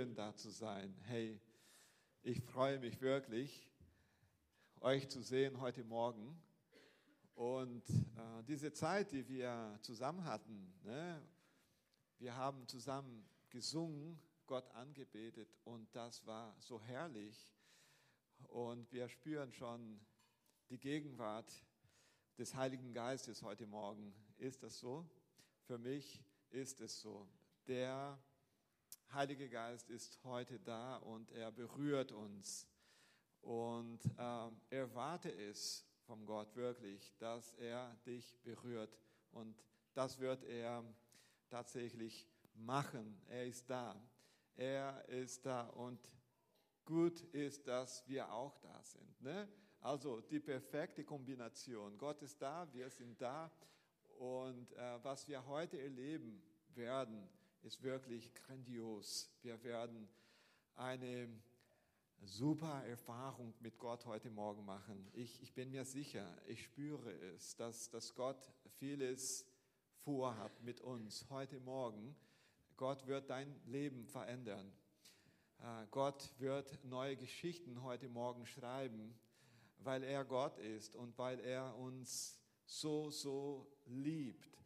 schön da zu sein. Hey, ich freue mich wirklich, euch zu sehen heute Morgen. Und äh, diese Zeit, die wir zusammen hatten, ne, wir haben zusammen gesungen, Gott angebetet und das war so herrlich. Und wir spüren schon die Gegenwart des Heiligen Geistes heute Morgen. Ist das so? Für mich ist es so. Der Heilige Geist ist heute da und er berührt uns. Und äh, erwarte es vom Gott wirklich, dass er dich berührt. Und das wird er tatsächlich machen. Er ist da. Er ist da. Und gut ist, dass wir auch da sind. Ne? Also die perfekte Kombination. Gott ist da, wir sind da. Und äh, was wir heute erleben werden, ist wirklich grandios. Wir werden eine super Erfahrung mit Gott heute Morgen machen. Ich, ich bin mir sicher, ich spüre es, dass, dass Gott vieles vorhat mit uns heute Morgen. Gott wird dein Leben verändern. Äh, Gott wird neue Geschichten heute Morgen schreiben, weil er Gott ist und weil er uns so, so liebt.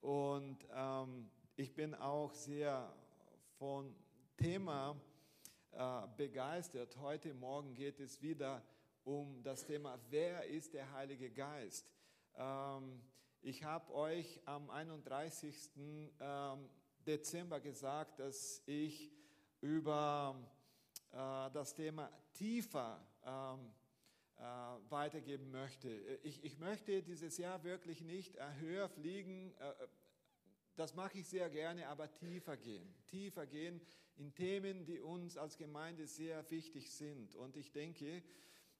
Und ähm, ich bin auch sehr von Thema äh, begeistert. Heute Morgen geht es wieder um das Thema, wer ist der Heilige Geist? Ähm, ich habe euch am 31. Ähm, Dezember gesagt, dass ich über äh, das Thema tiefer ähm, äh, weitergeben möchte. Ich, ich möchte dieses Jahr wirklich nicht äh, höher fliegen, äh, das mache ich sehr gerne, aber tiefer gehen. Tiefer gehen in Themen, die uns als Gemeinde sehr wichtig sind. Und ich denke,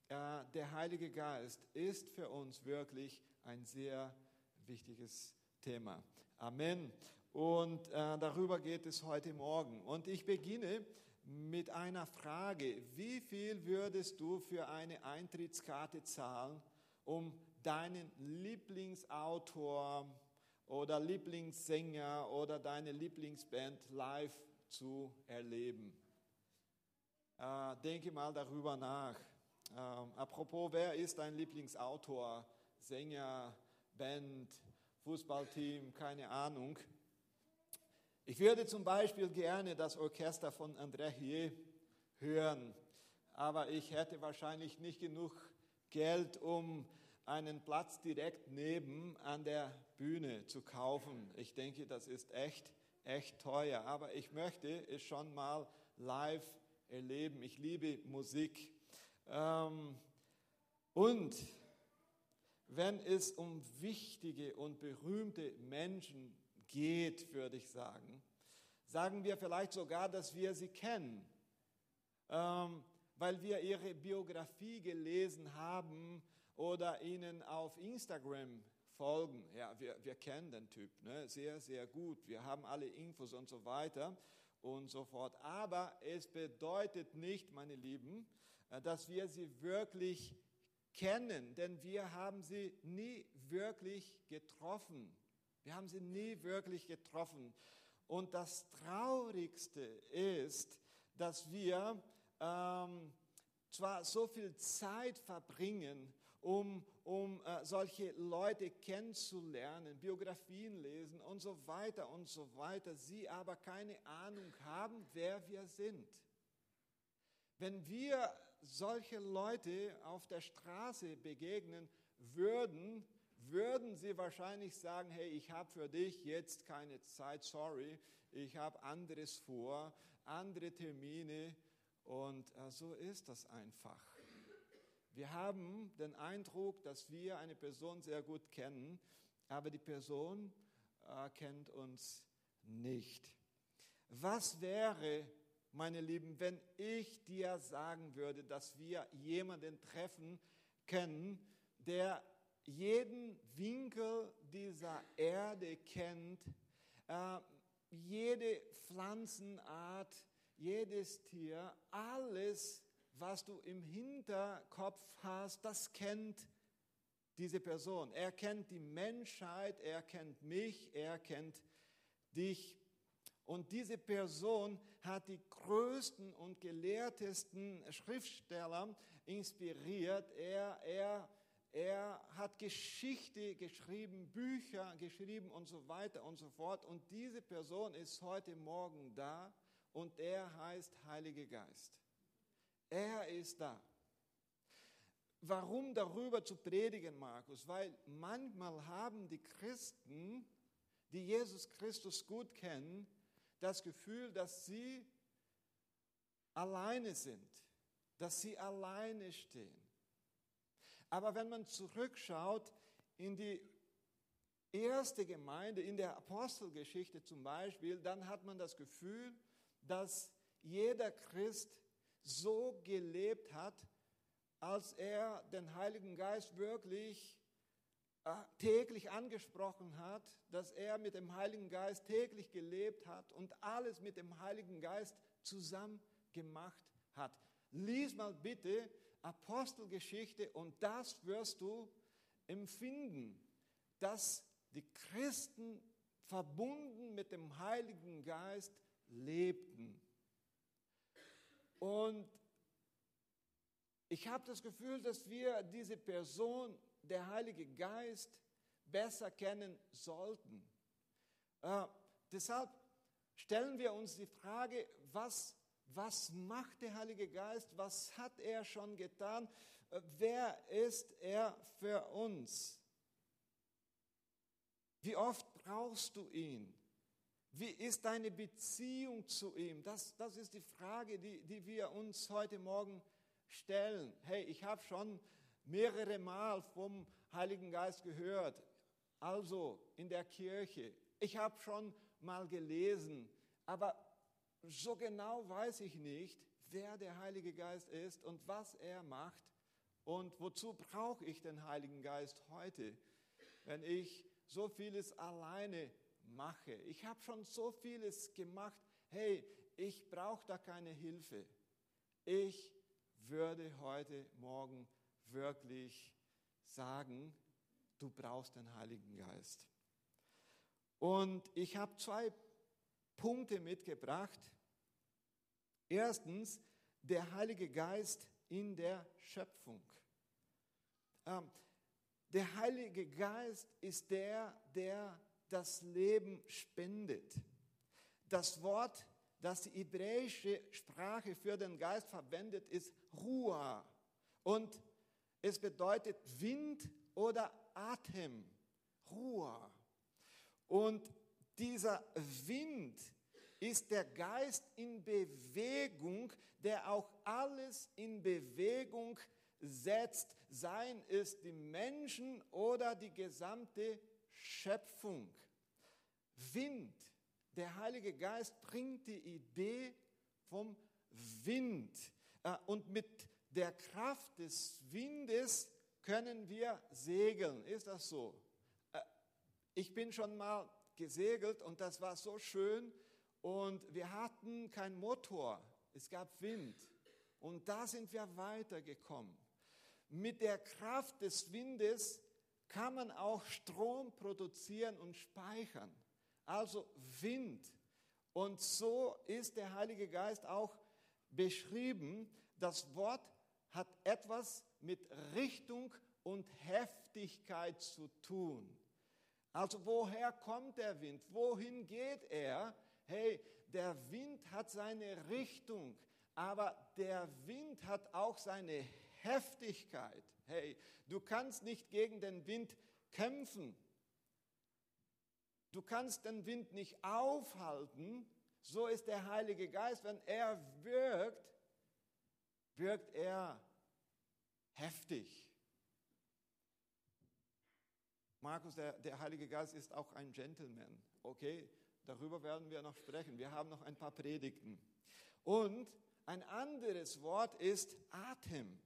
äh, der Heilige Geist ist für uns wirklich ein sehr wichtiges Thema. Amen. Und äh, darüber geht es heute Morgen. Und ich beginne mit einer Frage. Wie viel würdest du für eine Eintrittskarte zahlen, um deinen Lieblingsautor, oder Lieblingssänger oder deine Lieblingsband live zu erleben. Äh, denke mal darüber nach. Ähm, apropos, wer ist dein Lieblingsautor, Sänger, Band, Fußballteam, keine Ahnung. Ich würde zum Beispiel gerne das Orchester von André Hier hören, aber ich hätte wahrscheinlich nicht genug Geld, um einen Platz direkt neben an der Bühne zu kaufen. Ich denke, das ist echt, echt teuer. Aber ich möchte es schon mal live erleben. Ich liebe Musik. Ähm, und wenn es um wichtige und berühmte Menschen geht, würde ich sagen, sagen wir vielleicht sogar, dass wir sie kennen, ähm, weil wir ihre Biografie gelesen haben oder ihnen auf Instagram folgen. Ja, wir, wir kennen den Typ ne? sehr, sehr gut. Wir haben alle Infos und so weiter und so fort. Aber es bedeutet nicht, meine Lieben, äh, dass wir sie wirklich kennen, denn wir haben sie nie wirklich getroffen. Wir haben sie nie wirklich getroffen. Und das Traurigste ist, dass wir ähm, zwar so viel Zeit verbringen, um, um äh, solche Leute kennenzulernen, Biografien lesen und so weiter und so weiter, sie aber keine Ahnung haben, wer wir sind. Wenn wir solche Leute auf der Straße begegnen würden, würden sie wahrscheinlich sagen, hey, ich habe für dich jetzt keine Zeit, sorry, ich habe anderes vor, andere Termine und äh, so ist das einfach. Wir haben den Eindruck, dass wir eine Person sehr gut kennen, aber die Person äh, kennt uns nicht. Was wäre, meine Lieben, wenn ich dir sagen würde, dass wir jemanden treffen können, der jeden Winkel dieser Erde kennt, äh, jede Pflanzenart, jedes Tier, alles was du im Hinterkopf hast, das kennt diese Person. Er kennt die Menschheit, er kennt mich, er kennt dich. Und diese Person hat die größten und gelehrtesten Schriftsteller inspiriert. Er, er, er hat Geschichte geschrieben, Bücher geschrieben und so weiter und so fort. Und diese Person ist heute Morgen da und er heißt Heiliger Geist. Er ist da. Warum darüber zu predigen, Markus? Weil manchmal haben die Christen, die Jesus Christus gut kennen, das Gefühl, dass sie alleine sind, dass sie alleine stehen. Aber wenn man zurückschaut in die erste Gemeinde, in der Apostelgeschichte zum Beispiel, dann hat man das Gefühl, dass jeder Christ so gelebt hat, als er den Heiligen Geist wirklich äh, täglich angesprochen hat, dass er mit dem Heiligen Geist täglich gelebt hat und alles mit dem Heiligen Geist zusammen gemacht hat. Lies mal bitte Apostelgeschichte und das wirst du empfinden, dass die Christen verbunden mit dem Heiligen Geist lebten. Und ich habe das Gefühl, dass wir diese Person, der Heilige Geist, besser kennen sollten. Äh, deshalb stellen wir uns die Frage, was, was macht der Heilige Geist? Was hat er schon getan? Äh, wer ist er für uns? Wie oft brauchst du ihn? Wie ist deine Beziehung zu ihm? Das, das ist die Frage, die, die wir uns heute Morgen stellen. Hey, ich habe schon mehrere Mal vom Heiligen Geist gehört, also in der Kirche. Ich habe schon mal gelesen, aber so genau weiß ich nicht, wer der Heilige Geist ist und was er macht und wozu brauche ich den Heiligen Geist heute, wenn ich so vieles alleine mache. Ich habe schon so vieles gemacht. Hey, ich brauche da keine Hilfe. Ich würde heute Morgen wirklich sagen, du brauchst den Heiligen Geist. Und ich habe zwei Punkte mitgebracht. Erstens, der Heilige Geist in der Schöpfung. Ähm, der Heilige Geist ist der, der das Leben spendet. Das Wort, das die hebräische Sprache für den Geist verwendet, ist Ruah. Und es bedeutet Wind oder Atem. Ruah. Und dieser Wind ist der Geist in Bewegung, der auch alles in Bewegung setzt, seien es die Menschen oder die gesamte Schöpfung. Wind. Der Heilige Geist bringt die Idee vom Wind. Äh, und mit der Kraft des Windes können wir segeln. Ist das so? Äh, ich bin schon mal gesegelt und das war so schön und wir hatten keinen Motor. Es gab Wind und da sind wir weitergekommen. Mit der Kraft des Windes kann man auch Strom produzieren und speichern. Also Wind. Und so ist der Heilige Geist auch beschrieben. Das Wort hat etwas mit Richtung und Heftigkeit zu tun. Also woher kommt der Wind? Wohin geht er? Hey, der Wind hat seine Richtung, aber der Wind hat auch seine Heftigkeit. Hey, du kannst nicht gegen den Wind kämpfen. Du kannst den Wind nicht aufhalten. So ist der Heilige Geist. Wenn er wirkt, wirkt er heftig. Markus, der, der Heilige Geist ist auch ein Gentleman. Okay, darüber werden wir noch sprechen. Wir haben noch ein paar Predigten. Und ein anderes Wort ist Atem.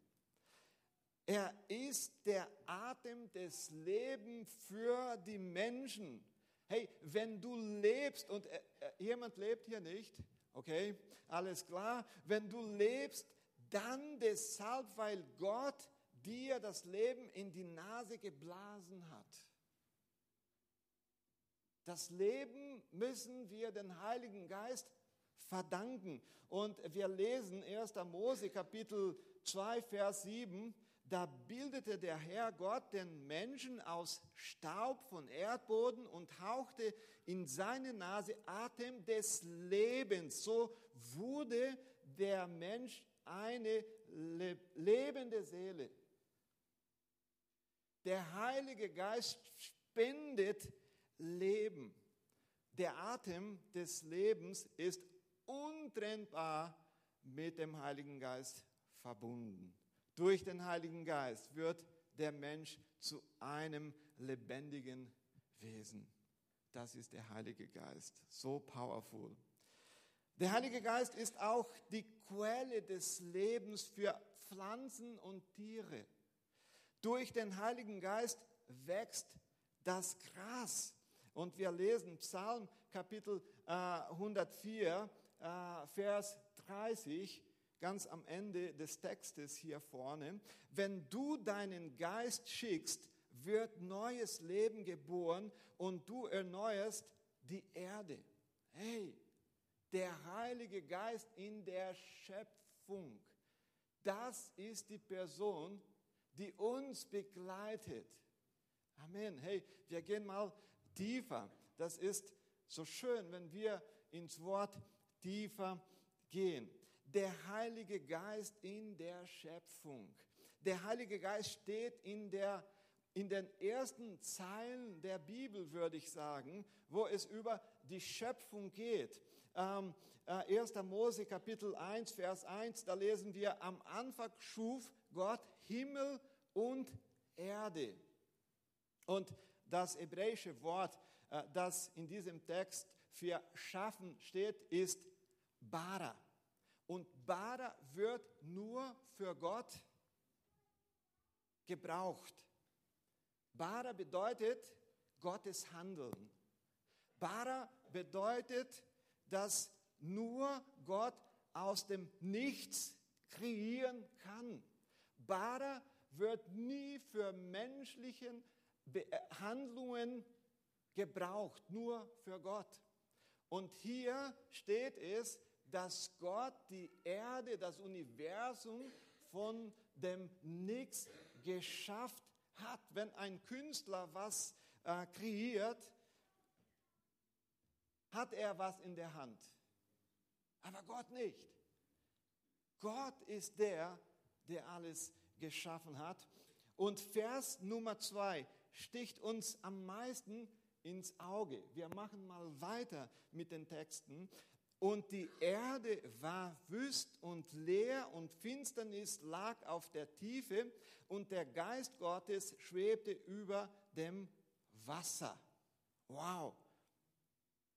Er ist der Atem des Lebens für die Menschen. Hey, wenn du lebst und äh, äh, jemand lebt hier nicht, okay, alles klar, wenn du lebst, dann deshalb, weil Gott dir das Leben in die Nase geblasen hat. Das Leben müssen wir den Heiligen Geist verdanken. Und wir lesen 1. Mose Kapitel 2, Vers 7. Da bildete der Herr Gott den Menschen aus Staub von Erdboden und hauchte in seine Nase Atem des Lebens. So wurde der Mensch eine lebende Seele. Der Heilige Geist spendet Leben. Der Atem des Lebens ist untrennbar mit dem Heiligen Geist verbunden. Durch den Heiligen Geist wird der Mensch zu einem lebendigen Wesen. Das ist der Heilige Geist. So powerful. Der Heilige Geist ist auch die Quelle des Lebens für Pflanzen und Tiere. Durch den Heiligen Geist wächst das Gras. Und wir lesen Psalm Kapitel äh, 104, äh, Vers 30, ganz am Ende des Textes hier vorne. Wenn du deinen Geist schickst, wird neues Leben geboren und du erneuerst die Erde. Hey, der Heilige Geist in der Schöpfung, das ist die Person, die uns begleitet. Amen. Hey, wir gehen mal tiefer. Das ist so schön, wenn wir ins Wort tiefer gehen. Der Heilige Geist in der Schöpfung. Der Heilige Geist steht in, der, in den ersten Zeilen der Bibel, würde ich sagen, wo es über die Schöpfung geht. Ähm, äh, 1. Mose Kapitel 1, Vers 1, da lesen wir, am Anfang schuf Gott Himmel und Erde. Und das hebräische Wort, äh, das in diesem Text für schaffen steht, ist Bara. Und Bara wird nur für Gott gebraucht. Bara bedeutet Gottes Handeln. Bara bedeutet, dass nur Gott aus dem Nichts kreieren kann. Bara wird nie für menschlichen äh, Handlungen gebraucht, nur für Gott. Und hier steht es, dass Gott die Erde, das Universum von dem Nichts geschafft hat. Wenn ein Künstler was äh, kreiert, hat er was in der Hand. Aber Gott nicht. Gott ist der, der alles geschaffen hat. Und Vers Nummer zwei sticht uns am meisten ins Auge. Wir machen mal weiter mit den Texten. Und die Erde war wüst und leer und Finsternis lag auf der Tiefe und der Geist Gottes schwebte über dem Wasser. Wow.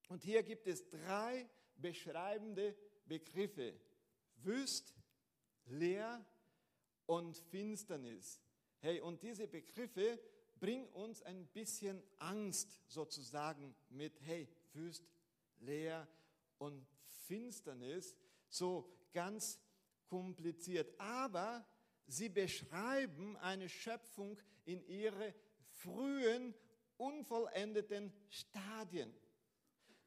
Und hier gibt es drei beschreibende Begriffe. Wüst, leer und Finsternis. Hey, und diese Begriffe bringen uns ein bisschen Angst sozusagen mit, hey, Wüst, leer und Finsternis, so ganz kompliziert. Aber sie beschreiben eine Schöpfung in ihre frühen, unvollendeten Stadien.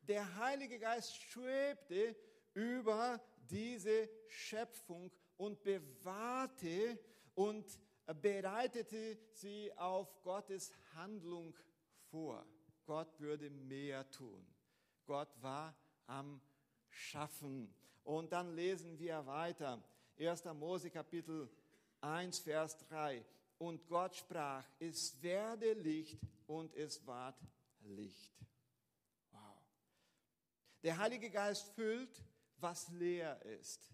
Der Heilige Geist schwebte über diese Schöpfung und bewahrte und bereitete sie auf Gottes Handlung vor. Gott würde mehr tun. Gott war am Schaffen. Und dann lesen wir weiter. 1. Mose Kapitel 1, Vers 3. Und Gott sprach, es werde Licht und es ward Licht. Wow. Der Heilige Geist füllt, was leer ist.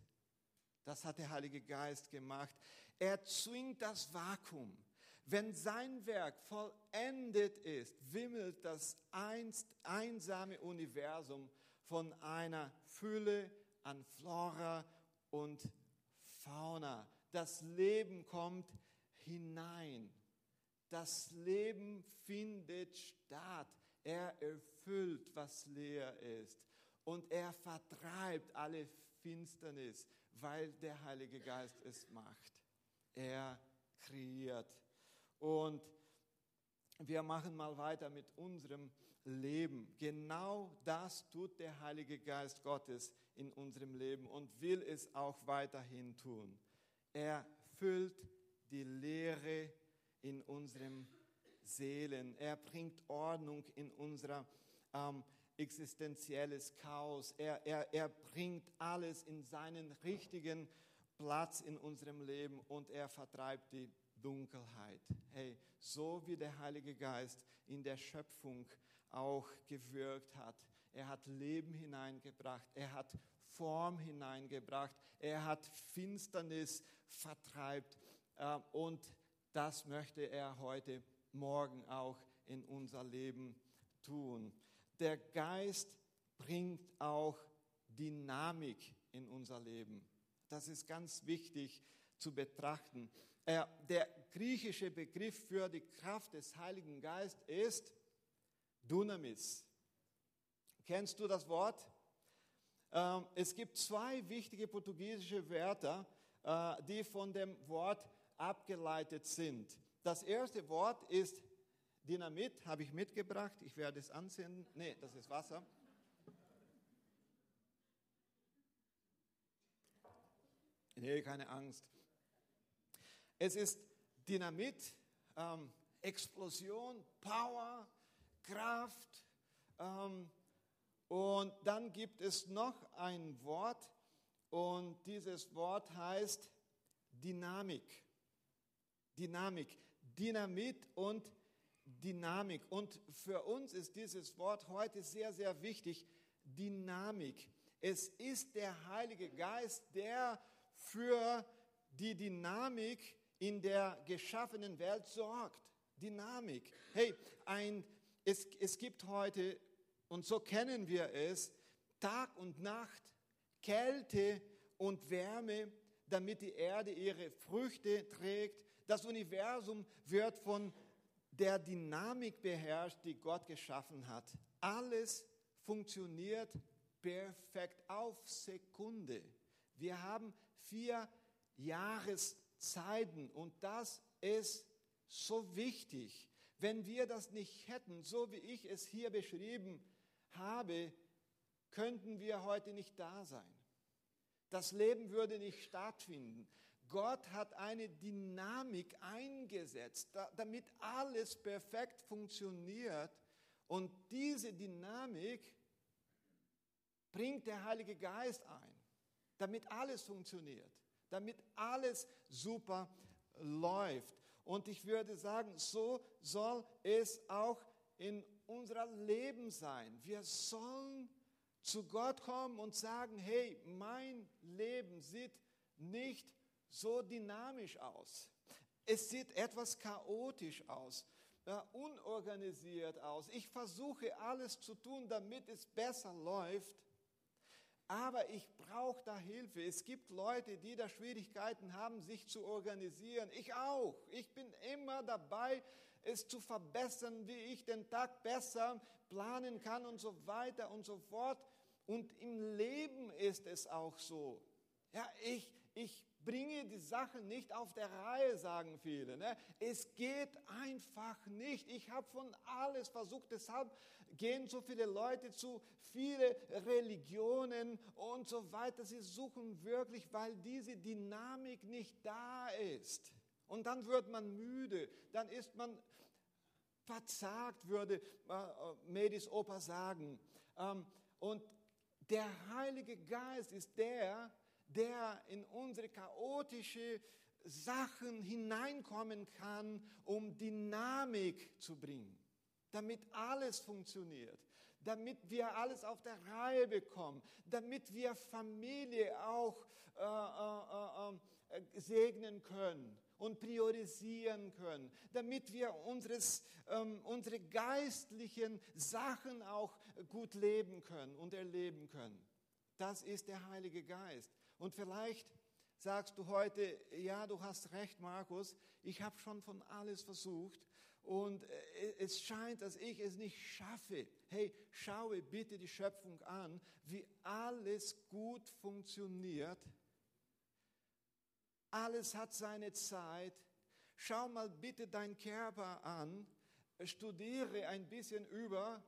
Das hat der Heilige Geist gemacht. Er zwingt das Vakuum. Wenn sein Werk vollendet ist, wimmelt das einst einsame Universum von einer Fülle an Flora und Fauna. Das Leben kommt hinein. Das Leben findet statt. Er erfüllt, was leer ist. Und er vertreibt alle Finsternis, weil der Heilige Geist es macht. Er kreiert. Und wir machen mal weiter mit unserem leben. Genau das tut der Heilige Geist Gottes in unserem Leben und will es auch weiterhin tun. Er füllt die Leere in unserem Seelen. Er bringt Ordnung in unser ähm, existenzielles Chaos. Er, er, er bringt alles in seinen richtigen Platz in unserem Leben und er vertreibt die Dunkelheit. Hey, so wie der Heilige Geist in der Schöpfung auch gewirkt hat. Er hat Leben hineingebracht. Er hat Form hineingebracht. Er hat Finsternis vertreibt. Äh, und das möchte er heute Morgen auch in unser Leben tun. Der Geist bringt auch Dynamik in unser Leben. Das ist ganz wichtig zu betrachten. Der griechische Begriff für die Kraft des Heiligen Geistes ist Dunamis. Kennst du das Wort? Ähm, es gibt zwei wichtige portugiesische Wörter, äh, die von dem Wort abgeleitet sind. Das erste Wort ist Dynamit, habe ich mitgebracht. Ich werde es ansehen. Nee, das ist Wasser. Nee, keine Angst. Es ist Dynamit, ähm, Explosion, Power, Kraft. Ähm, und dann gibt es noch ein Wort und dieses Wort heißt Dynamik. Dynamik. Dynamit und Dynamik. Und für uns ist dieses Wort heute sehr, sehr wichtig. Dynamik. Es ist der Heilige Geist, der für die Dynamik in der geschaffenen Welt sorgt. Dynamik. Hey, ein es, es gibt heute, und so kennen wir es, Tag und Nacht, Kälte und Wärme, damit die Erde ihre Früchte trägt. Das Universum wird von der Dynamik beherrscht, die Gott geschaffen hat. Alles funktioniert perfekt auf Sekunde. Wir haben vier Jahreszeiten und das ist so wichtig. Wenn wir das nicht hätten, so wie ich es hier beschrieben habe, könnten wir heute nicht da sein. Das Leben würde nicht stattfinden. Gott hat eine Dynamik eingesetzt, damit alles perfekt funktioniert. Und diese Dynamik bringt der Heilige Geist ein, damit alles funktioniert, damit alles super läuft. Und ich würde sagen, so soll es auch in unserem Leben sein. Wir sollen zu Gott kommen und sagen, hey, mein Leben sieht nicht so dynamisch aus. Es sieht etwas chaotisch aus, unorganisiert aus. Ich versuche alles zu tun, damit es besser läuft. Aber ich brauche da Hilfe. Es gibt Leute, die da Schwierigkeiten haben, sich zu organisieren. Ich auch. Ich bin immer dabei, es zu verbessern, wie ich den Tag besser planen kann und so weiter und so fort. Und im Leben ist es auch so. Ja, ich, ich bringe die Sachen nicht auf der Reihe, sagen viele. Ne? Es geht einfach nicht. Ich habe von alles versucht. Deshalb gehen so viele Leute zu viele Religionen und so weiter. Sie suchen wirklich, weil diese Dynamik nicht da ist. Und dann wird man müde, dann ist man verzagt, würde äh, Medis Opa sagen. Ähm, und der Heilige Geist ist der, der in unsere chaotische Sachen hineinkommen kann, um Dynamik zu bringen, damit alles funktioniert, damit wir alles auf der Reihe bekommen, damit wir Familie auch äh, äh, äh, äh segnen können und priorisieren können, damit wir unseres, ähm, unsere geistlichen Sachen auch gut leben können und erleben können. Das ist der Heilige Geist. Und vielleicht sagst du heute, ja, du hast recht, Markus, ich habe schon von alles versucht und äh, es scheint, dass ich es nicht schaffe. Hey, schaue bitte die Schöpfung an, wie alles gut funktioniert. Alles hat seine Zeit. Schau mal bitte deinen Körper an, studiere ein bisschen über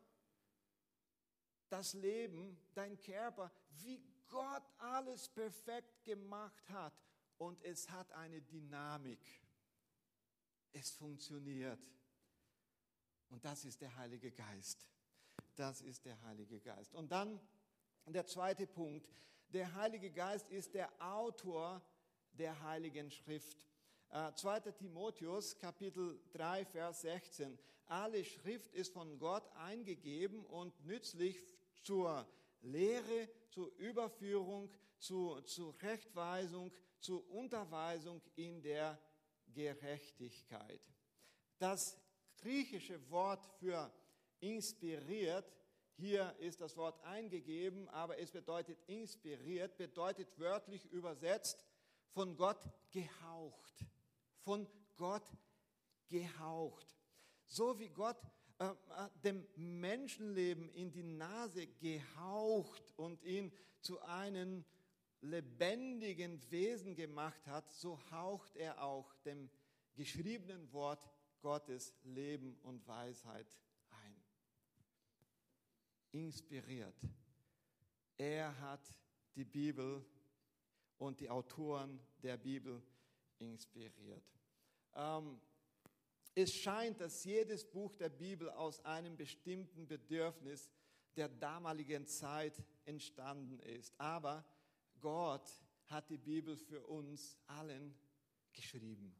das Leben, dein Körper, wie Gott alles perfekt gemacht hat. Und es hat eine Dynamik. Es funktioniert. Und das ist der Heilige Geist. Das ist der Heilige Geist. Und dann der zweite Punkt. Der Heilige Geist ist der Autor der Heiligen Schrift. 2. Äh, Timotheus Kapitel 3, Vers 16. Alle Schrift ist von Gott eingegeben und nützlich zur Lehre, zur Überführung, zur, zur Rechtweisung, zur Unterweisung in der Gerechtigkeit. Das griechische Wort für inspiriert, hier ist das Wort eingegeben, aber es bedeutet inspiriert, bedeutet wörtlich übersetzt von Gott gehaucht. Von Gott gehaucht. So wie Gott äh, äh, dem Menschenleben in die Nase gehaucht und ihn zu einem lebendigen Wesen gemacht hat, so haucht er auch dem geschriebenen Wort Gottes Leben und Weisheit ein. Inspiriert. Er hat die Bibel und die Autoren der Bibel inspiriert. Ähm, es scheint, dass jedes Buch der Bibel aus einem bestimmten Bedürfnis der damaligen Zeit entstanden ist. Aber Gott hat die Bibel für uns allen geschrieben.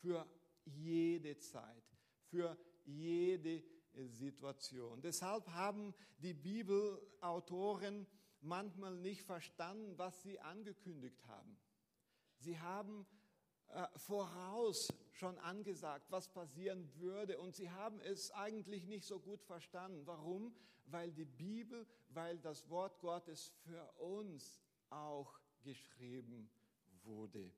Für jede Zeit, für jede Situation. Deshalb haben die Bibelautoren manchmal nicht verstanden, was sie angekündigt haben. Sie haben voraus schon angesagt, was passieren würde und sie haben es eigentlich nicht so gut verstanden. Warum? Weil die Bibel, weil das Wort Gottes für uns auch geschrieben wurde.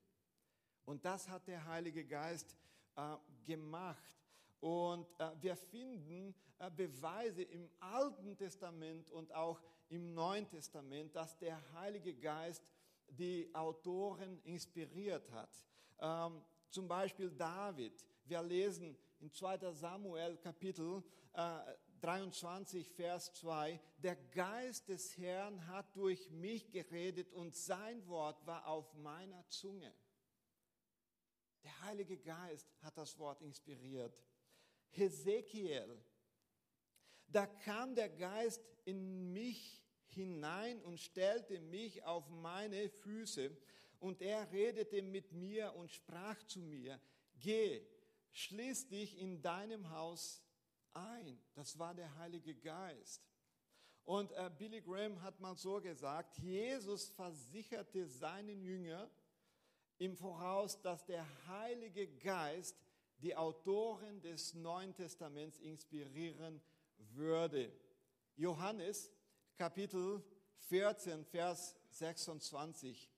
Und das hat der Heilige Geist äh, gemacht. Und äh, wir finden äh, Beweise im Alten Testament und auch im Neuen Testament, dass der Heilige Geist die Autoren inspiriert hat. Ähm, zum Beispiel David. Wir lesen in 2 Samuel Kapitel äh, 23, Vers 2, der Geist des Herrn hat durch mich geredet und sein Wort war auf meiner Zunge. Der Heilige Geist hat das Wort inspiriert. Hesekiel, da kam der Geist in mich hinein und stellte mich auf meine Füße und er redete mit mir und sprach zu mir, geh, schließ dich in deinem Haus ein. Das war der Heilige Geist. Und äh, Billy Graham hat mal so gesagt, Jesus versicherte seinen Jünger im Voraus, dass der Heilige Geist die Autoren des Neuen Testaments inspirieren würde. Johannes Kapitel 14, Vers 26.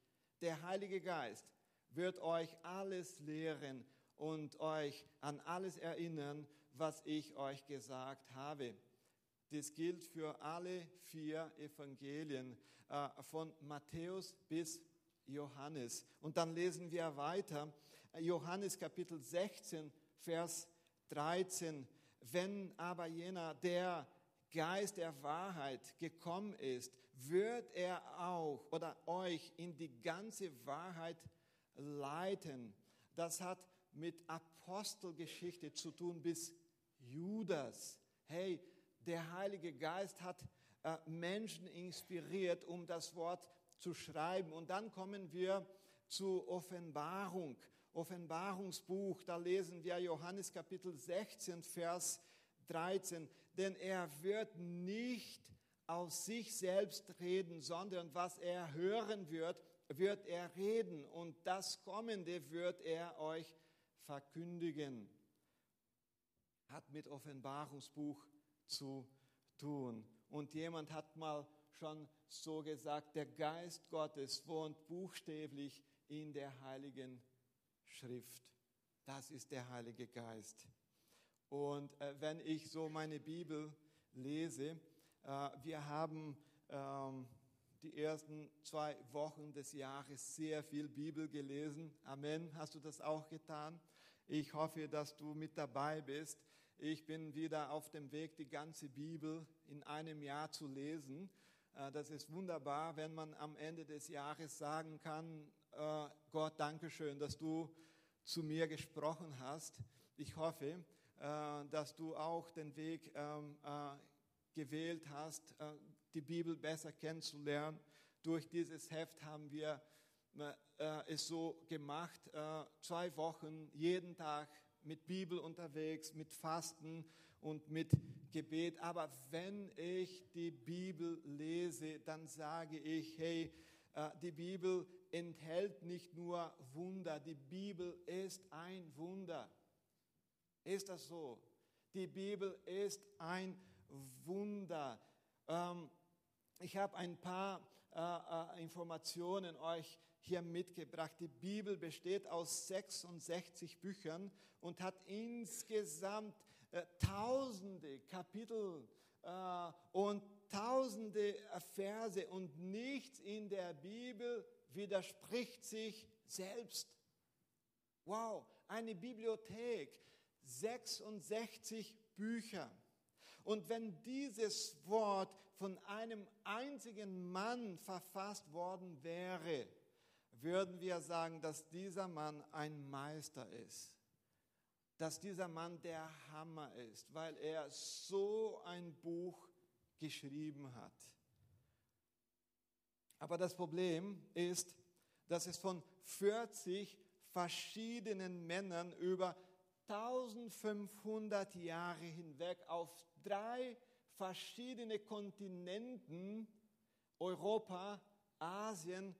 Der Heilige Geist wird euch alles lehren und euch an alles erinnern, was ich euch gesagt habe. Das gilt für alle vier Evangelien, äh, von Matthäus bis Johannes. Und dann lesen wir weiter, Johannes Kapitel 16, Vers 13. Wenn aber jener, der Geist der Wahrheit gekommen ist, wird er auch oder euch in die ganze Wahrheit leiten. Das hat mit Apostelgeschichte zu tun bis Judas. Hey, der Heilige Geist hat äh, Menschen inspiriert, um das Wort zu schreiben. Und dann kommen wir zur Offenbarung. Offenbarungsbuch, da lesen wir Johannes Kapitel 16, Vers 13. Denn er wird nicht aus sich selbst reden, sondern was er hören wird, wird er reden. Und das Kommende wird er euch verkündigen. Hat mit Offenbarungsbuch zu tun. Und jemand hat mal schon so gesagt, der Geist Gottes wohnt buchstäblich in der heiligen Schrift. Das ist der Heilige Geist. Und äh, wenn ich so meine Bibel lese, wir haben ähm, die ersten zwei Wochen des Jahres sehr viel Bibel gelesen. Amen. Hast du das auch getan? Ich hoffe, dass du mit dabei bist. Ich bin wieder auf dem Weg, die ganze Bibel in einem Jahr zu lesen. Äh, das ist wunderbar, wenn man am Ende des Jahres sagen kann, äh, Gott, danke schön, dass du zu mir gesprochen hast. Ich hoffe, äh, dass du auch den Weg ähm, gewählt hast, die Bibel besser kennenzulernen. Durch dieses Heft haben wir es so gemacht, zwei Wochen, jeden Tag mit Bibel unterwegs, mit Fasten und mit Gebet. Aber wenn ich die Bibel lese, dann sage ich, hey, äh, die Bibel enthält nicht nur Wunder, die Bibel ist ein Wunder. Ist das so? Die Bibel ist ein Wunder. Ähm, ich habe ein paar äh, äh, Informationen euch hier mitgebracht. Die Bibel besteht aus 66 Büchern und hat insgesamt äh, tausende Kapitel äh, und tausende Verse und nichts in der Bibel widerspricht sich selbst. Wow, eine Bibliothek, 66 Bücher. Und wenn dieses Wort von einem einzigen Mann verfasst worden wäre, würden wir sagen, dass dieser Mann ein Meister ist dass dieser Mann der Hammer ist, weil er so ein Buch geschrieben hat. Aber das Problem ist, dass es von 40 verschiedenen Männern über 1500 Jahre hinweg auf drei verschiedene Kontinenten, Europa, Asien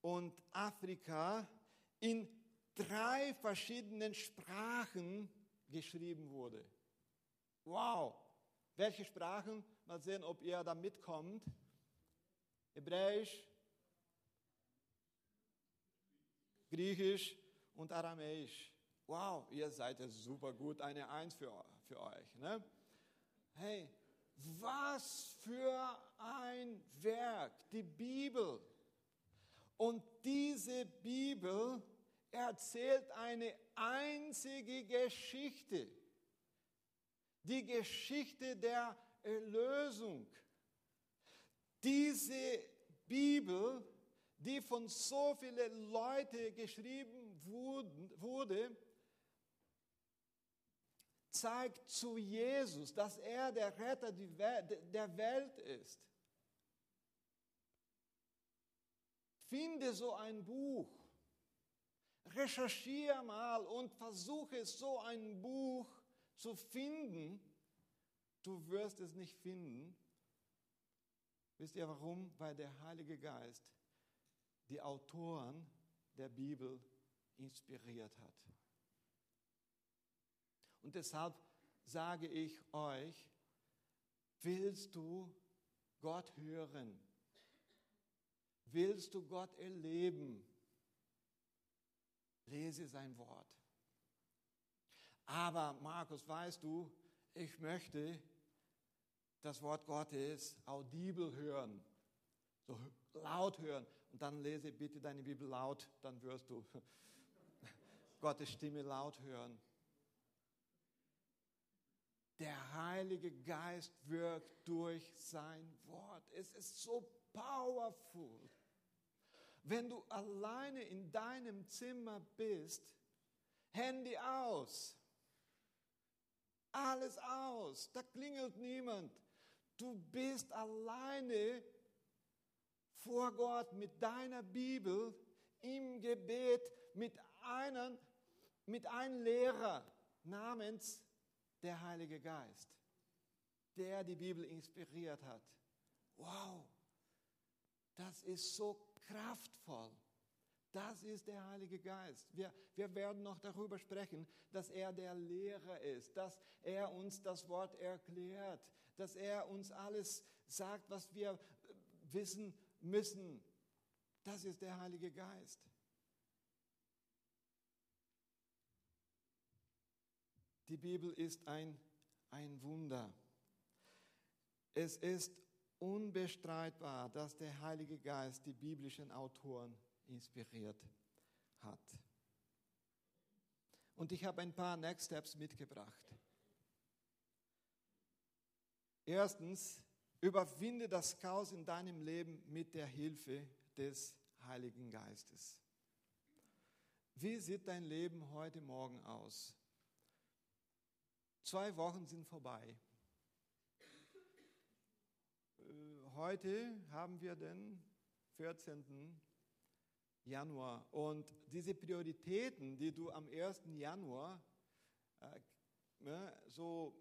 und Afrika, in drei verschiedenen Sprachen geschrieben wurde. Wow! Welche Sprachen? Mal sehen, ob ihr da mitkommt. Hebräisch, Griechisch und Aramäisch. Wow, ihr seid ja super gut, eine Eins für, für euch. Ne? Hey, was für ein Werk, die Bibel. Und diese Bibel erzählt eine einzige Geschichte. Die Geschichte der Erlösung. Diese Bibel, die von so vielen Leuten geschrieben wurde, zeigt zu Jesus, dass er der Retter der Welt ist. Finde so ein Buch recherchiere mal und versuche so ein Buch zu finden. Du wirst es nicht finden. Wisst ihr warum? Weil der Heilige Geist die Autoren der Bibel inspiriert hat. Und deshalb sage ich euch, willst du Gott hören? Willst du Gott erleben? lese sein Wort. Aber Markus, weißt du, ich möchte das Wort Gottes audibel hören, so laut hören. Und dann lese bitte deine Bibel laut, dann wirst du Gottes Stimme laut hören. Der Heilige Geist wirkt durch sein Wort. Es ist so powerful. Wenn du alleine in deinem Zimmer bist, Handy aus, alles aus, da klingelt niemand. Du bist alleine vor Gott mit deiner Bibel im Gebet mit einem, mit einem Lehrer namens der Heilige Geist, der die Bibel inspiriert hat. Wow, das ist so kraftvoll. Das ist der Heilige Geist. Wir, wir werden noch darüber sprechen, dass er der Lehrer ist, dass er uns das Wort erklärt, dass er uns alles sagt, was wir wissen müssen. Das ist der Heilige Geist. Die Bibel ist ein, ein Wunder. Es ist unbestreitbar, dass der Heilige Geist die biblischen Autoren inspiriert hat. Und ich habe ein paar Next Steps mitgebracht. Erstens, überwinde das Chaos in deinem Leben mit der Hilfe des Heiligen Geistes. Wie sieht dein Leben heute Morgen aus? Zwei Wochen sind vorbei. Äh, heute haben wir den 14. Januar und diese Prioritäten, die du am 1. Januar äh, ne, so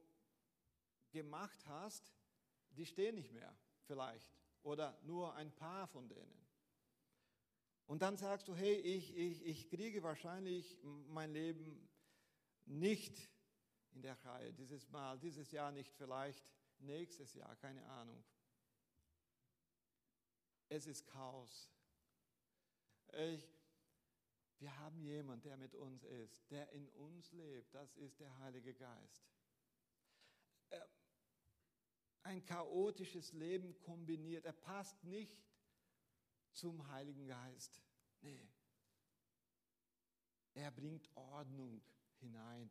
gemacht hast, die stehen nicht mehr vielleicht oder nur ein paar von denen. Und dann sagst du, hey, ich, ich, ich kriege wahrscheinlich mein Leben nicht in der Reihe, dieses Mal, dieses Jahr nicht, vielleicht nächstes Jahr, keine Ahnung. Es ist Chaos. Ich, wir haben jemanden, der mit uns ist, der in uns lebt. Das ist der Heilige Geist. Ein chaotisches Leben kombiniert. Er passt nicht zum Heiligen Geist. Nee. Er bringt Ordnung hinein.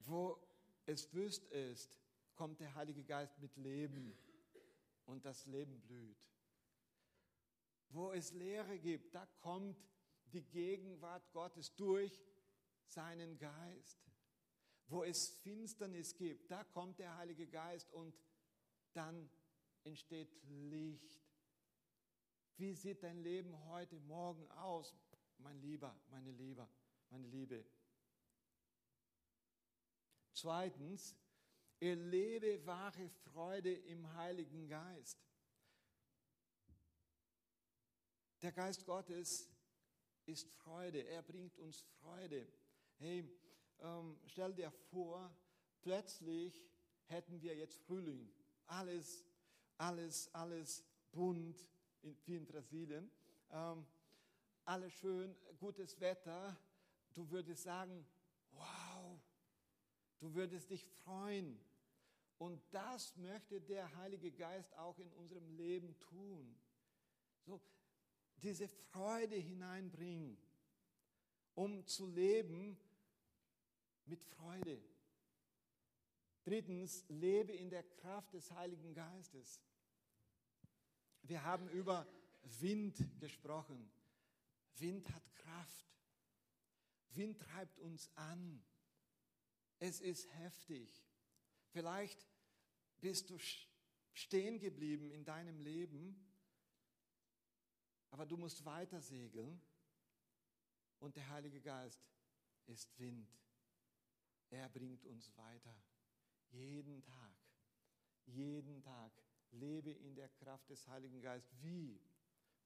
Wo es wüst ist, kommt der Heilige Geist mit Leben und das Leben blüht. Wo es Leere gibt, da kommt die Gegenwart Gottes durch seinen Geist. Wo es Finsternis gibt, da kommt der Heilige Geist und dann entsteht Licht. Wie sieht dein Leben heute Morgen aus, mein Lieber, meine Liebe, meine Liebe? Zweitens, erlebe wahre Freude im Heiligen Geist. Der Geist Gottes ist Freude, er bringt uns Freude. Hey, ähm, stell dir vor, plötzlich hätten wir jetzt Frühling. Alles, alles, alles bunt, in, wie in Brasilien. Ähm, alles schön, gutes Wetter. Du würdest sagen, du würdest dich freuen. Und das möchte der Heilige Geist auch in unserem Leben tun. So, diese Freude hineinbringen, um zu leben mit Freude. Drittens, lebe in der Kraft des Heiligen Geistes. Wir haben über Wind gesprochen. Wind hat Kraft. Wind treibt uns an. Es ist heftig. Vielleicht bist du stehen geblieben in deinem Leben, aber du musst weiter segeln und der Heilige Geist ist Wind. Er bringt uns weiter. Jeden Tag. Jeden Tag. Lebe in der Kraft des Heiligen Geistes. Wie?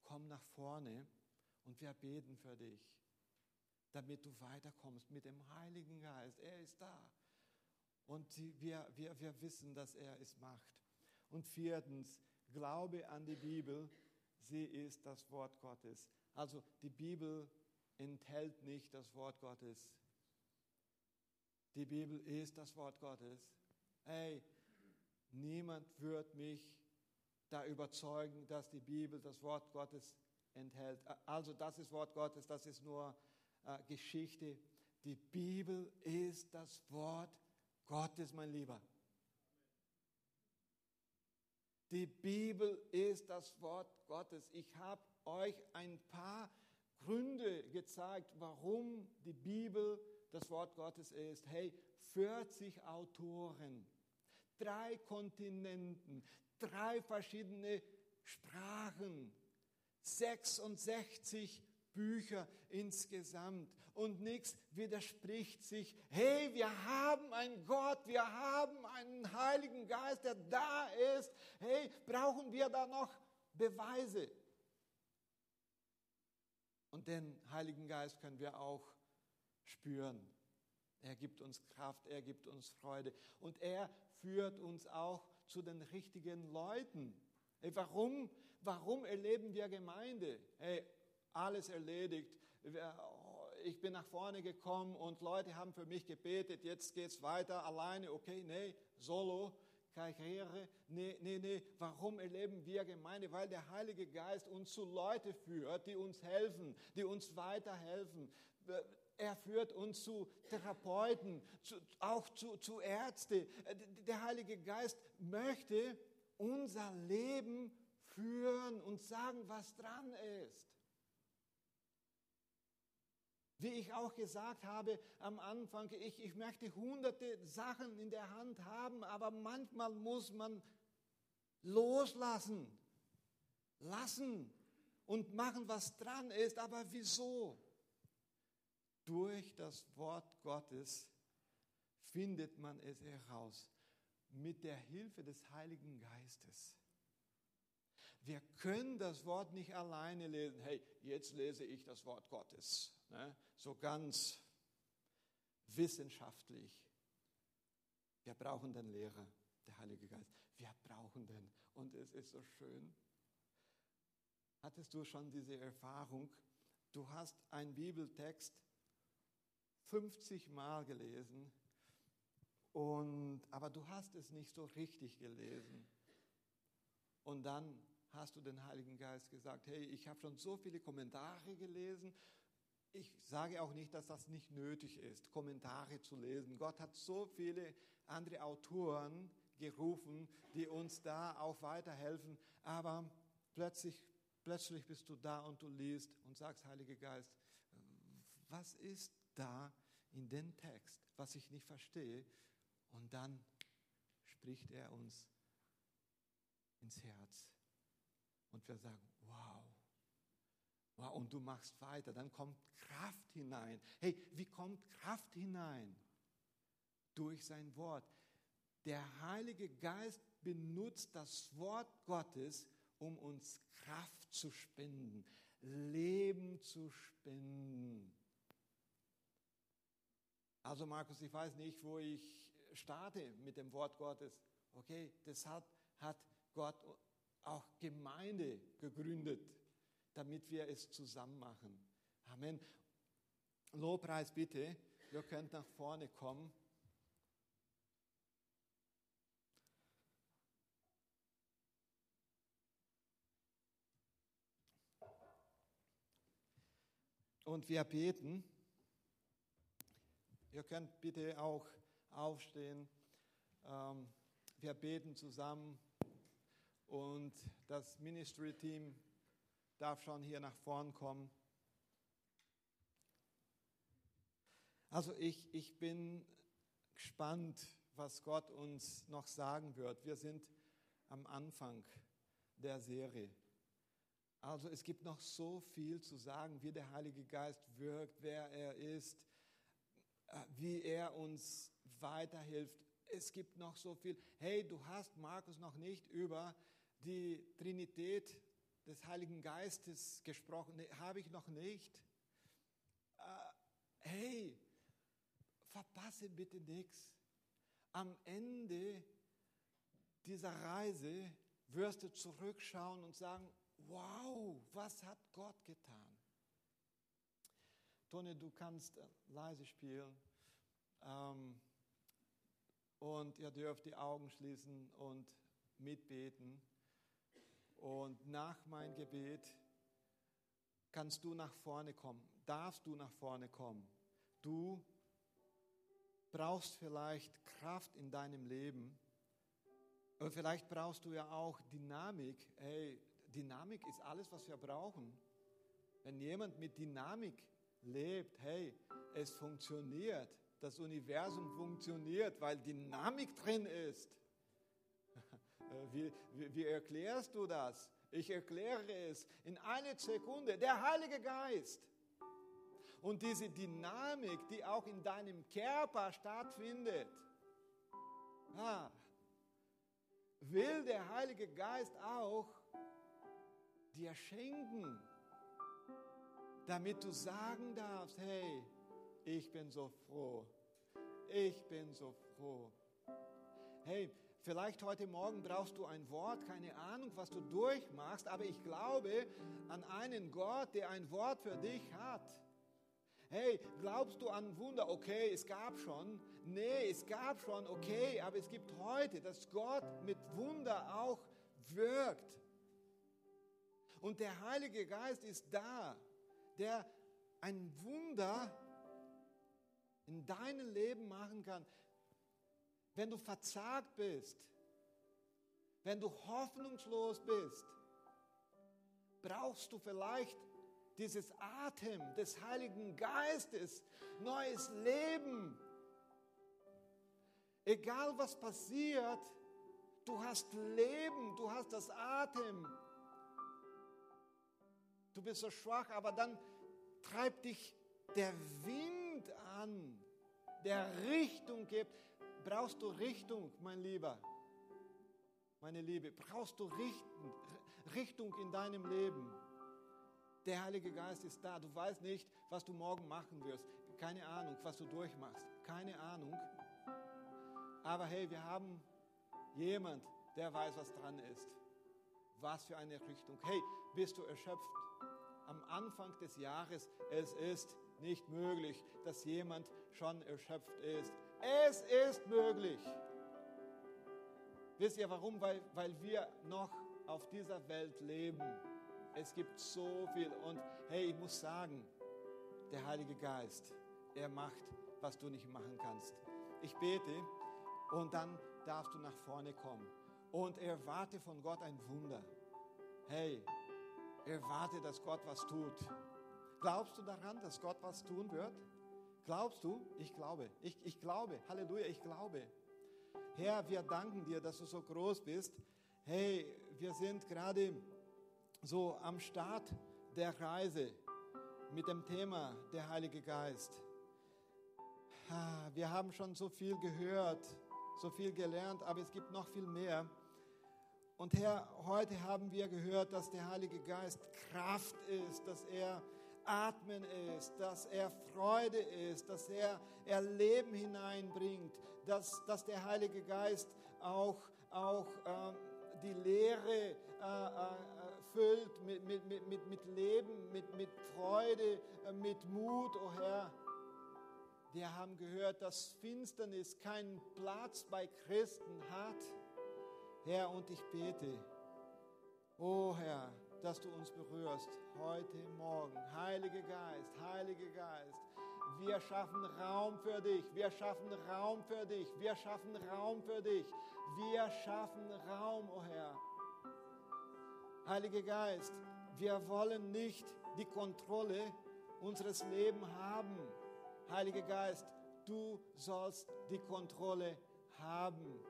Komm nach vorne und wir beten für dich, damit du weiterkommst mit dem Heiligen Geist. Er ist da. Und wir, wir, wir wissen, dass er es macht. Und viertens, glaube an die Bibel. Sie ist das Wort Gottes. Also die Bibel enthält nicht das Wort Gottes. Die Bibel ist das Wort Gottes. Hey, niemand wird mich da überzeugen, dass die Bibel das Wort Gottes enthält. Also das ist Wort Gottes, das ist nur äh, Geschichte. Die Bibel ist das Wort Gottes, mein Lieber. Die Bibel ist das Wort Gottes. Ich habe euch ein paar Gründe gezeigt, warum die Bibel das Wort Gottes ist. Hey, 40 Autoren, drei Kontinenten, drei verschiedene Sprachen, 66 Bücher insgesamt und nichts widerspricht sich. Hey, wir haben einen Gott, wir haben einen Heiligen Geist, der da ist. Hey, brauchen wir da noch Beweise? Und den Heiligen Geist können wir auch spüren. Er gibt uns Kraft, er gibt uns Freude und er führt uns auch zu den richtigen Leuten. Hey, warum, warum erleben wir Gemeinde? Hey, alles erledigt. Ich bin nach vorne gekommen und Leute haben für mich gebetet, jetzt geht es weiter, alleine, okay, nee, solo, Karriere, nee, nee, nee. Warum erleben wir Gemeinde? Weil der Heilige Geist uns zu Leuten führt, die uns helfen, die uns weiterhelfen. Er führt uns zu Therapeuten, zu, auch zu, zu Ärzten. Der Heilige Geist möchte unser Leben führen und sagen, was dran ist. Wie ich auch gesagt habe am Anfang, ich, ich möchte hunderte Sachen in der Hand haben, aber manchmal muss man loslassen, lassen und machen, was dran ist. Aber wieso? Durch das Wort Gottes findet man es heraus mit der Hilfe des Heiligen Geistes. Wir können das Wort nicht alleine lesen. Hey, jetzt lese ich das Wort Gottes. Ne? So ganz wissenschaftlich. Wir brauchen den Lehrer, der Heilige Geist. Wir brauchen den. Und es ist so schön. Hattest du schon diese Erfahrung? Du hast einen Bibeltext 50 Mal gelesen, und, aber du hast es nicht so richtig gelesen. Und dann hast du den Heiligen Geist gesagt, hey, ich habe schon so viele Kommentare gelesen. Ich sage auch nicht, dass das nicht nötig ist, Kommentare zu lesen. Gott hat so viele andere Autoren gerufen, die uns da auch weiterhelfen. Aber plötzlich, plötzlich bist du da und du liest und sagst, Heiliger Geist, was ist da in dem Text, was ich nicht verstehe? Und dann spricht er uns ins Herz. Und wir sagen. Und du machst weiter, dann kommt Kraft hinein. Hey, wie kommt Kraft hinein? Durch sein Wort. Der Heilige Geist benutzt das Wort Gottes, um uns Kraft zu spenden, Leben zu spenden. Also Markus, ich weiß nicht, wo ich starte mit dem Wort Gottes. Okay, deshalb hat Gott auch Gemeinde gegründet, damit wir es zusammen machen. Amen. Lobpreis bitte, ihr könnt nach vorne kommen. Und wir beten. Ihr könnt bitte auch aufstehen. Ähm, wir beten zusammen und das Ministry-Team darf schon hier nach vorn kommen. Also ich, ich bin gespannt, was Gott uns noch sagen wird. Wir sind am Anfang der Serie. Also es gibt noch so viel zu sagen, wie der Heilige Geist wirkt, wer er ist, äh, wie er uns weiterhilft. Es gibt noch so viel. Hey, du hast, Markus, noch nicht über die Trinität des Heiligen Geistes gesprochen. Habe ich noch nicht. Äh, hey, verpasse bitte nichts. Am Ende dieser Reise wirst du zurückschauen und sagen, wow, was hat Gott getan? Tone, du kannst äh, leise spielen. Ähm, und ihr dürft die Augen schließen und mitbeten. Und nach meinem Gebet kannst du nach vorne kommen, darfst du nach vorne kommen. Du brauchst vielleicht Kraft in deinem Leben. Und vielleicht brauchst du ja auch Dynamik. Hey, Dynamik ist alles, was wir brauchen. Wenn jemand mit Dynamik lebt, hey, es funktioniert. Das Universum funktioniert, weil Dynamik drin ist. Äh, wie, wie, wie erklärst du das? Ich erkläre es in einer Sekunde. Der Heilige Geist. Und diese Dynamik, die auch in deinem Körper stattfindet, ah, will der Heilige Geist auch dir schenken, damit du sagen darfst, hey, ich bin so froh, ich bin so froh. Hey, Vielleicht heute Morgen brauchst du ein Wort, keine Ahnung, was du durchmachst, aber ich glaube an einen Gott, der ein Wort für dich hat. Hey, glaubst du an Wunder? Okay, es gab schon. Nee, es gab schon, okay, aber es gibt heute, dass Gott mit Wunder auch wirkt. Und der Heilige Geist ist da, der ein Wunder in deinem Leben machen kann. Wenn du verzagt bist, wenn du hoffnungslos bist, brauchst du vielleicht dieses Atem des Heiligen Geistes, neues Leben. Egal was passiert, du hast Leben, du hast das Atem. Du bist so schwach, aber dann treibt dich der Wind an, der Richtung gibt. Brauchst du Richtung, mein Lieber, meine Liebe? Brauchst du Richtung in deinem Leben? Der Heilige Geist ist da. Du weißt nicht, was du morgen machen wirst. Keine Ahnung, was du durchmachst. Keine Ahnung. Aber hey, wir haben jemand, der weiß, was dran ist. Was für eine Richtung. Hey, bist du erschöpft? Am Anfang des Jahres, es ist nicht möglich, dass jemand schon erschöpft ist. Es ist möglich. Wisst ihr warum? Weil, weil wir noch auf dieser Welt leben. Es gibt so viel. Und hey, ich muss sagen, der Heilige Geist, er macht, was du nicht machen kannst. Ich bete und dann darfst du nach vorne kommen und erwarte von Gott ein Wunder. Hey, erwarte, dass Gott was tut. Glaubst du daran, dass Gott was tun wird? Glaubst du? Ich glaube. Ich, ich glaube. Halleluja, ich glaube. Herr, wir danken dir, dass du so groß bist. Hey, wir sind gerade so am Start der Reise mit dem Thema der Heilige Geist. Wir haben schon so viel gehört, so viel gelernt, aber es gibt noch viel mehr. Und Herr, heute haben wir gehört, dass der Heilige Geist Kraft ist, dass er Atmen ist, dass er Freude ist, dass er, er Leben hineinbringt, dass, dass der Heilige Geist auch, auch äh, die Lehre äh, äh, füllt mit, mit, mit, mit Leben, mit, mit Freude, äh, mit Mut, oh Herr. Wir haben gehört, dass Finsternis keinen Platz bei Christen hat. Herr, und ich bete, oh Herr, dass du uns berührst heute Morgen. Heiliger Geist, Heiliger Geist, wir schaffen Raum für dich, wir schaffen Raum für dich, wir schaffen Raum für dich, wir schaffen Raum, oh Herr. Heiliger Geist, wir wollen nicht die Kontrolle unseres Lebens haben. Heiliger Geist, du sollst die Kontrolle haben.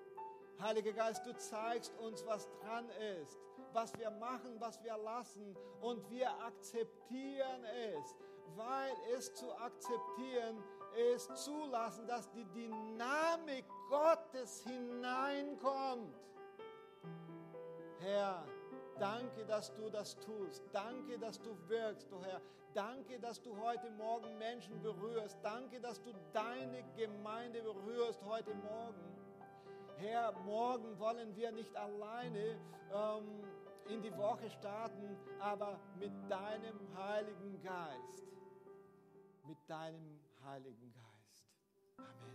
Heiliger Geist, du zeigst uns, was dran ist, was wir machen, was wir lassen und wir akzeptieren es, weil es zu akzeptieren ist zulassen, dass die Dynamik Gottes hineinkommt. Herr, Danke, dass du das tust. Danke, dass du wirkst, oh Herr. Danke, dass du heute Morgen Menschen berührst. Danke, dass du deine Gemeinde berührst heute Morgen. Herr, morgen wollen wir nicht alleine ähm, in die Woche starten, aber mit deinem Heiligen Geist. Mit deinem Heiligen Geist. Amen.